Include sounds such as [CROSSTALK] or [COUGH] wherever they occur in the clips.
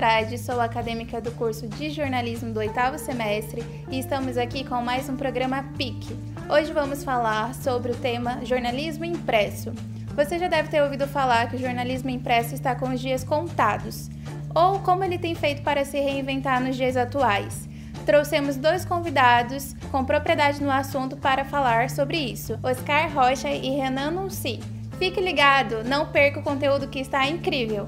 Andrade, sou acadêmica do curso de jornalismo do oitavo semestre e estamos aqui com mais um programa PIC. Hoje vamos falar sobre o tema jornalismo impresso. Você já deve ter ouvido falar que o jornalismo impresso está com os dias contados, ou como ele tem feito para se reinventar nos dias atuais. Trouxemos dois convidados com propriedade no assunto para falar sobre isso: Oscar Rocha e Renan Nunci. Fique ligado, não perca o conteúdo que está incrível.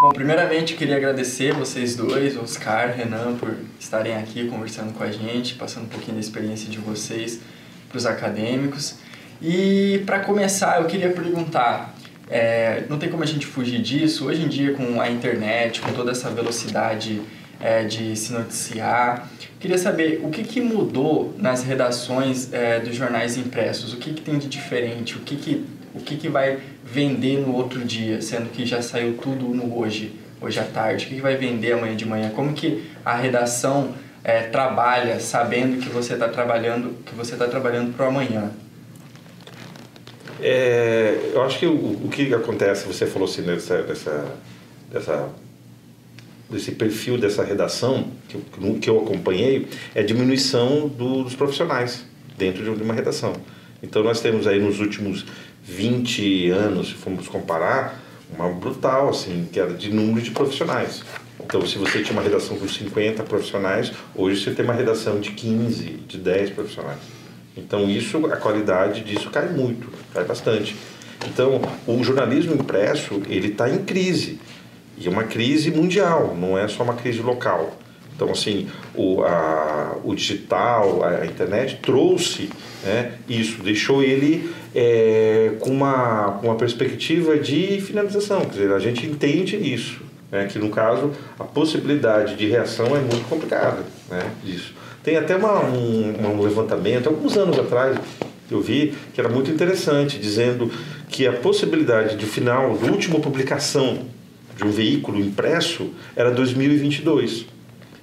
Bom, primeiramente queria agradecer vocês dois, Oscar, Renan, por estarem aqui conversando com a gente, passando um pouquinho da experiência de vocês para os acadêmicos. E para começar, eu queria perguntar, é, não tem como a gente fugir disso, hoje em dia com a internet, com toda essa velocidade é, de se noticiar, queria saber o que, que mudou nas redações é, dos jornais impressos, o que, que tem de diferente, o que, que o que, que vai vender no outro dia, sendo que já saiu tudo no hoje, hoje à tarde? O que, que vai vender amanhã de manhã? Como que a redação é, trabalha sabendo que você está trabalhando, que você está trabalhando para o amanhã? É, eu acho que o, o que acontece, você falou assim dessa, dessa, dessa desse perfil dessa redação que eu, que eu acompanhei é a diminuição do, dos profissionais dentro de uma redação. Então nós temos aí nos últimos 20 anos, se formos comparar, uma brutal, assim, que era de número de profissionais. Então, se você tinha uma redação com 50 profissionais, hoje você tem uma redação de 15, de 10 profissionais. Então, isso, a qualidade disso cai muito, cai bastante. Então, o jornalismo impresso, ele está em crise. E é uma crise mundial, não é só uma crise local. Então, assim, o, a, o digital, a, internet trouxe né, isso, deixou ele é, com, uma, com uma perspectiva de finalização. Quer dizer, a gente entende isso, né, que no caso a possibilidade de reação é muito complicada né, disso. Tem até uma, um, um levantamento, alguns anos atrás, eu vi que era muito interessante, dizendo que a possibilidade de final, de última publicação de um veículo impresso era 2022.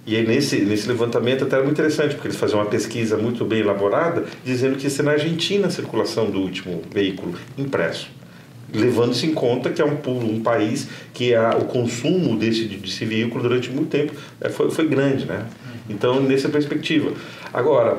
E aí nesse, nesse levantamento até era muito interessante, porque eles faziam uma pesquisa muito bem elaborada, dizendo que ia ser na Argentina a circulação do último veículo impresso. Levando-se em conta que é um, um país que a, o consumo desse, desse veículo durante muito tempo é, foi, foi grande, né? Então, nessa perspectiva. Agora,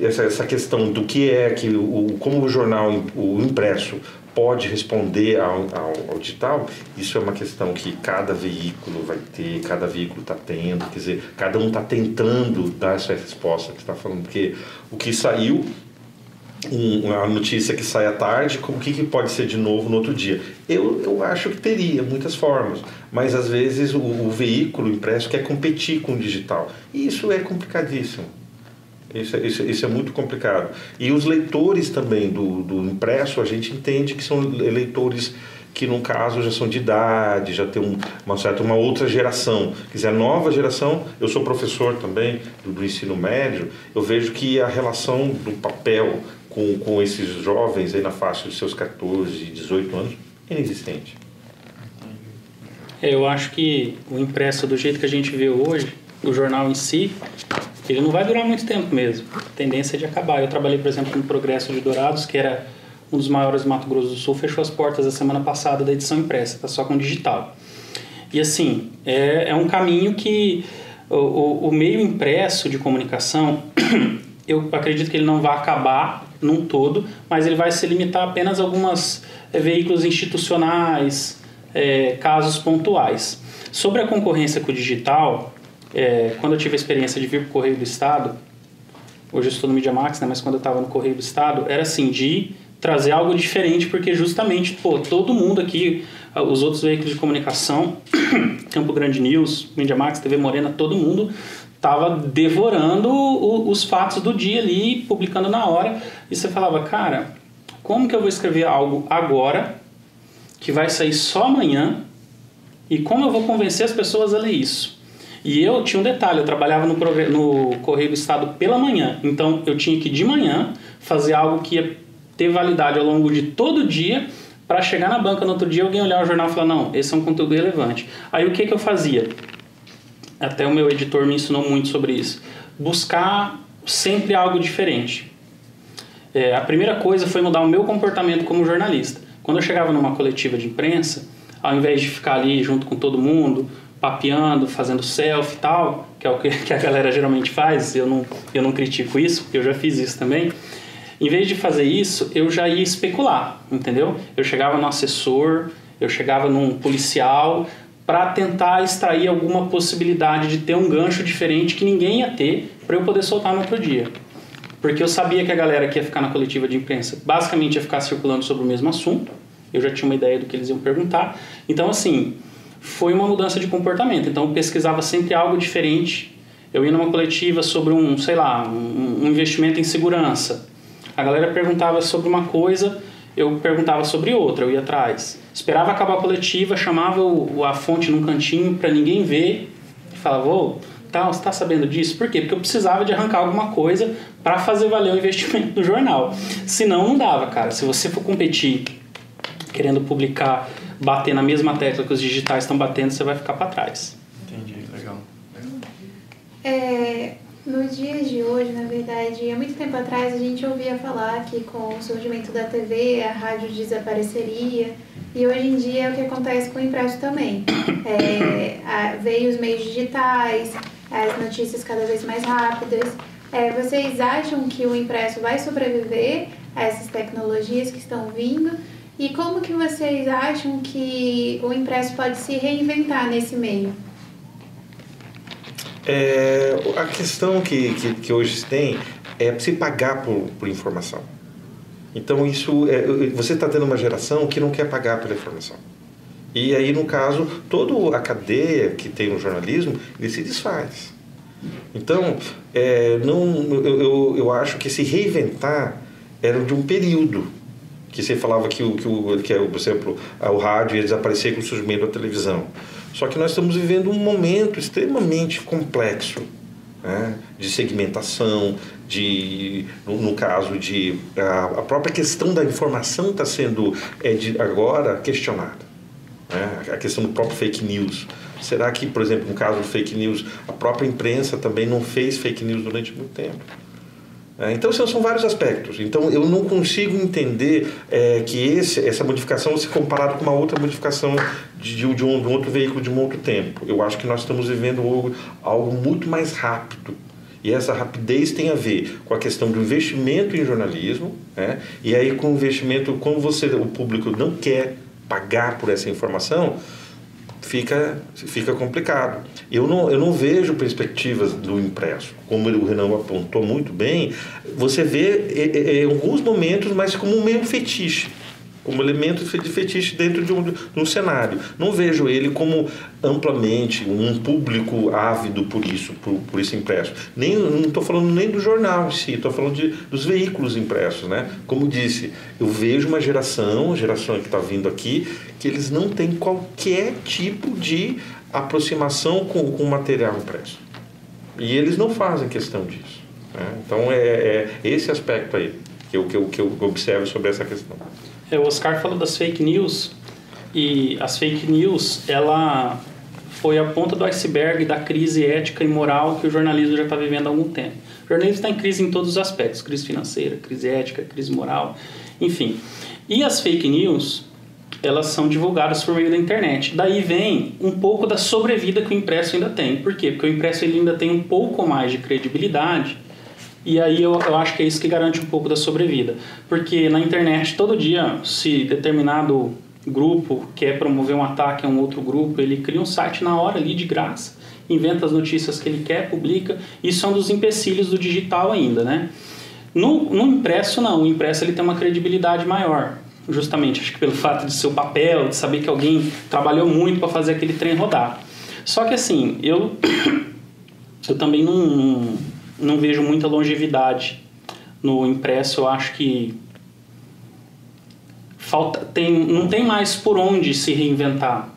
essa, essa questão do que é que o, como o jornal, o impresso, pode responder ao, ao, ao, digital, isso é uma questão que cada veículo vai ter, cada veículo está tendo, quer dizer, cada um está tentando dar essa resposta que está falando, porque o que saiu, um, a notícia que sai à tarde, o que, que pode ser de novo no outro dia? Eu, eu acho que teria muitas formas, mas às vezes o, o veículo impresso quer competir com o digital, e isso é complicadíssimo. Isso, é, isso, isso, é muito complicado. E os leitores também do, do impresso, a gente entende que são leitores que no caso já são de idade, já tem um, uma certa uma outra geração. Quer dizer, a nova geração, eu sou professor também do, do ensino médio, eu vejo que a relação do papel com, com esses jovens aí na faixa dos seus 14, 18 anos é inexistente. É, eu acho que o impresso do jeito que a gente vê hoje, o jornal em si, ele não vai durar muito tempo mesmo. A tendência é de acabar. Eu trabalhei, por exemplo, no Progresso de Dourados, que era um dos maiores do Mato Grosso do Sul, fechou as portas a semana passada da edição impressa, está só com digital. E assim, é, é um caminho que o, o, o meio impresso de comunicação, [COUGHS] eu acredito que ele não vai acabar num todo, mas ele vai se limitar apenas a alguns é, veículos institucionais, é, casos pontuais. Sobre a concorrência com o digital, é, quando eu tive a experiência de vir para o Correio do Estado, hoje eu estou no Media Max, né, mas quando eu estava no Correio do Estado, era assim, de trazer algo diferente, porque justamente, pô, todo mundo aqui, os outros veículos de comunicação, [COUGHS] Campo Grande News, Media Max, TV Morena, todo mundo estava devorando o, os fatos do dia ali, publicando na hora, e você falava, cara, como que eu vou escrever algo agora, que vai sair só amanhã, e como eu vou convencer as pessoas a ler isso? E eu tinha um detalhe, eu trabalhava no, no Correio do Estado pela manhã, então eu tinha que de manhã fazer algo que ia ter validade ao longo de todo o dia para chegar na banca no outro dia alguém olhar o jornal e falar não, esse é um conteúdo relevante. Aí o que que eu fazia? Até o meu editor me ensinou muito sobre isso. Buscar sempre algo diferente. É, a primeira coisa foi mudar o meu comportamento como jornalista. Quando eu chegava numa coletiva de imprensa, ao invés de ficar ali junto com todo mundo, papeando, fazendo selfie e tal, que é o [LAUGHS] que, a galera geralmente faz, eu não, eu não critico isso, porque eu já fiz isso também. Em vez de fazer isso, eu já ia especular, entendeu? Eu chegava no assessor, eu chegava num policial para tentar extrair alguma possibilidade de ter um gancho diferente que ninguém ia ter para eu poder soltar no outro dia. Porque eu sabia que a galera que ia ficar na coletiva de imprensa basicamente ia ficar circulando sobre o mesmo assunto. Eu já tinha uma ideia do que eles iam perguntar. Então, assim, foi uma mudança de comportamento. Então, eu pesquisava sempre algo diferente. Eu ia numa coletiva sobre um, sei lá, um, um investimento em segurança. A galera perguntava sobre uma coisa, eu perguntava sobre outra, eu ia atrás. Esperava acabar a coletiva, chamava o, a fonte num cantinho para ninguém ver e falava: Ô, tá, você está sabendo disso? Por quê? Porque eu precisava de arrancar alguma coisa para fazer valer o investimento do jornal. Senão, não dava, cara. Se você for competir querendo publicar, bater na mesma tecla que os digitais estão batendo, você vai ficar para trás. Entendi, legal. É, nos dias de hoje, na verdade, há muito tempo atrás a gente ouvia falar que com o surgimento da TV a rádio desapareceria e hoje em dia é o que acontece com o impresso também. É, a, veio os meios digitais, as notícias cada vez mais rápidas. É, vocês acham que o impresso vai sobreviver a essas tecnologias que estão vindo? E como que vocês acham que o impresso pode se reinventar nesse meio? É, a questão que, que, que, hoje tem é se pagar por, por informação. Então, isso é, você está tendo uma geração que não quer pagar pela informação. E aí, no caso, toda a cadeia que tem no jornalismo, ele se desfaz. Então, é, não, eu, eu, eu acho que se reinventar era de um período que você falava que o que, o, que é, por exemplo, o rádio ia desaparecer com o surgimento da televisão. Só que nós estamos vivendo um momento extremamente complexo né? de segmentação, de, no, no caso de a, a, própria questão da informação está sendo é, de, agora questionada. Né? A questão do próprio fake news. Será que, por exemplo, no caso do fake news, a própria imprensa também não fez fake news durante muito tempo? É, então são, vários aspectos. Então eu não consigo entender é, que esse, essa modificação se comparada com uma outra modificação de, de, um, de, um, outro veículo de um outro tempo. Eu acho que nós estamos vivendo algo, algo muito mais rápido. E essa rapidez tem a ver com a questão do investimento em jornalismo, né? e aí com o investimento, como você, o público não quer pagar por essa informação, fica, fica complicado. Eu não, eu não vejo perspectivas do impresso. Como o Renan apontou muito bem, você vê em alguns momentos, mas como um meio fetiche como elemento de fetiche dentro de um, de um cenário. Não vejo ele como amplamente um público ávido por isso, por, por esse impresso. Nem, não estou falando nem do jornal em si, estou falando de, dos veículos impressos. Né? Como disse, eu vejo uma geração, a geração que está vindo aqui, que eles não têm qualquer tipo de aproximação com o material impresso. E eles não fazem questão disso. Né? Então é, é esse aspecto aí que eu, que, eu, que eu observo sobre essa questão. É, o Oscar falou das fake news e as fake news, ela foi a ponta do iceberg da crise ética e moral que o jornalismo já está vivendo há algum tempo. O jornalismo está em crise em todos os aspectos, crise financeira, crise ética, crise moral, enfim. E as fake news, elas são divulgadas por meio da internet. Daí vem um pouco da sobrevida que o impresso ainda tem. Por quê? Porque o impresso ainda tem um pouco mais de credibilidade e aí eu, eu acho que é isso que garante um pouco da sobrevida. Porque na internet, todo dia, se determinado grupo quer promover um ataque a um outro grupo, ele cria um site na hora ali de graça, inventa as notícias que ele quer, publica. Isso é um dos empecilhos do digital ainda, né? No, no impresso, não. O impresso ele tem uma credibilidade maior. Justamente, acho que pelo [LAUGHS] fato de seu papel, de saber que alguém trabalhou muito para fazer aquele trem rodar. Só que assim, eu, [COUGHS] eu também não não vejo muita longevidade no impresso. Eu acho que falta tem não tem mais por onde se reinventar.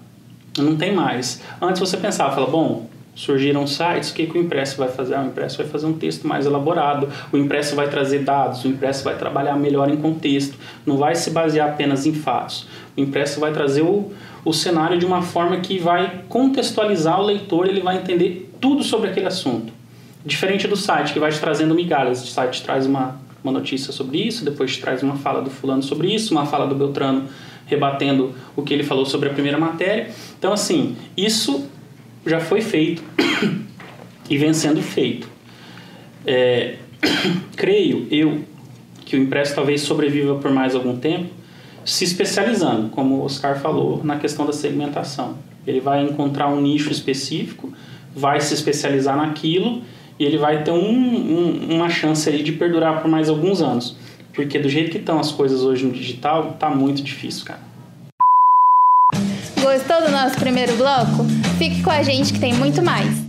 Não tem mais. Antes você pensava, fala, bom, surgiram sites, o que, que o impresso vai fazer? Ah, o impresso vai fazer um texto mais elaborado, o impresso vai trazer dados, o impresso vai trabalhar melhor em contexto, não vai se basear apenas em fatos. O impresso vai trazer o, o cenário de uma forma que vai contextualizar o leitor, ele vai entender tudo sobre aquele assunto. Diferente do site, que vai te trazendo migalhas. O site traz uma, uma notícia sobre isso, depois te traz uma fala do fulano sobre isso, uma fala do Beltrano rebatendo o que ele falou sobre a primeira matéria. Então, assim, isso já foi feito [COUGHS] e vem sendo feito. É, [COUGHS] creio eu que o impresso talvez sobreviva por mais algum tempo, se especializando, como o Oscar falou, na questão da segmentação. Ele vai encontrar um nicho específico, vai se especializar naquilo e ele vai ter um, um, uma chance aí de perdurar por mais alguns anos. Porque do jeito que estão as coisas hoje no digital, tá muito difícil, cara. Gostou do nosso primeiro bloco? Fique com a gente que tem muito mais.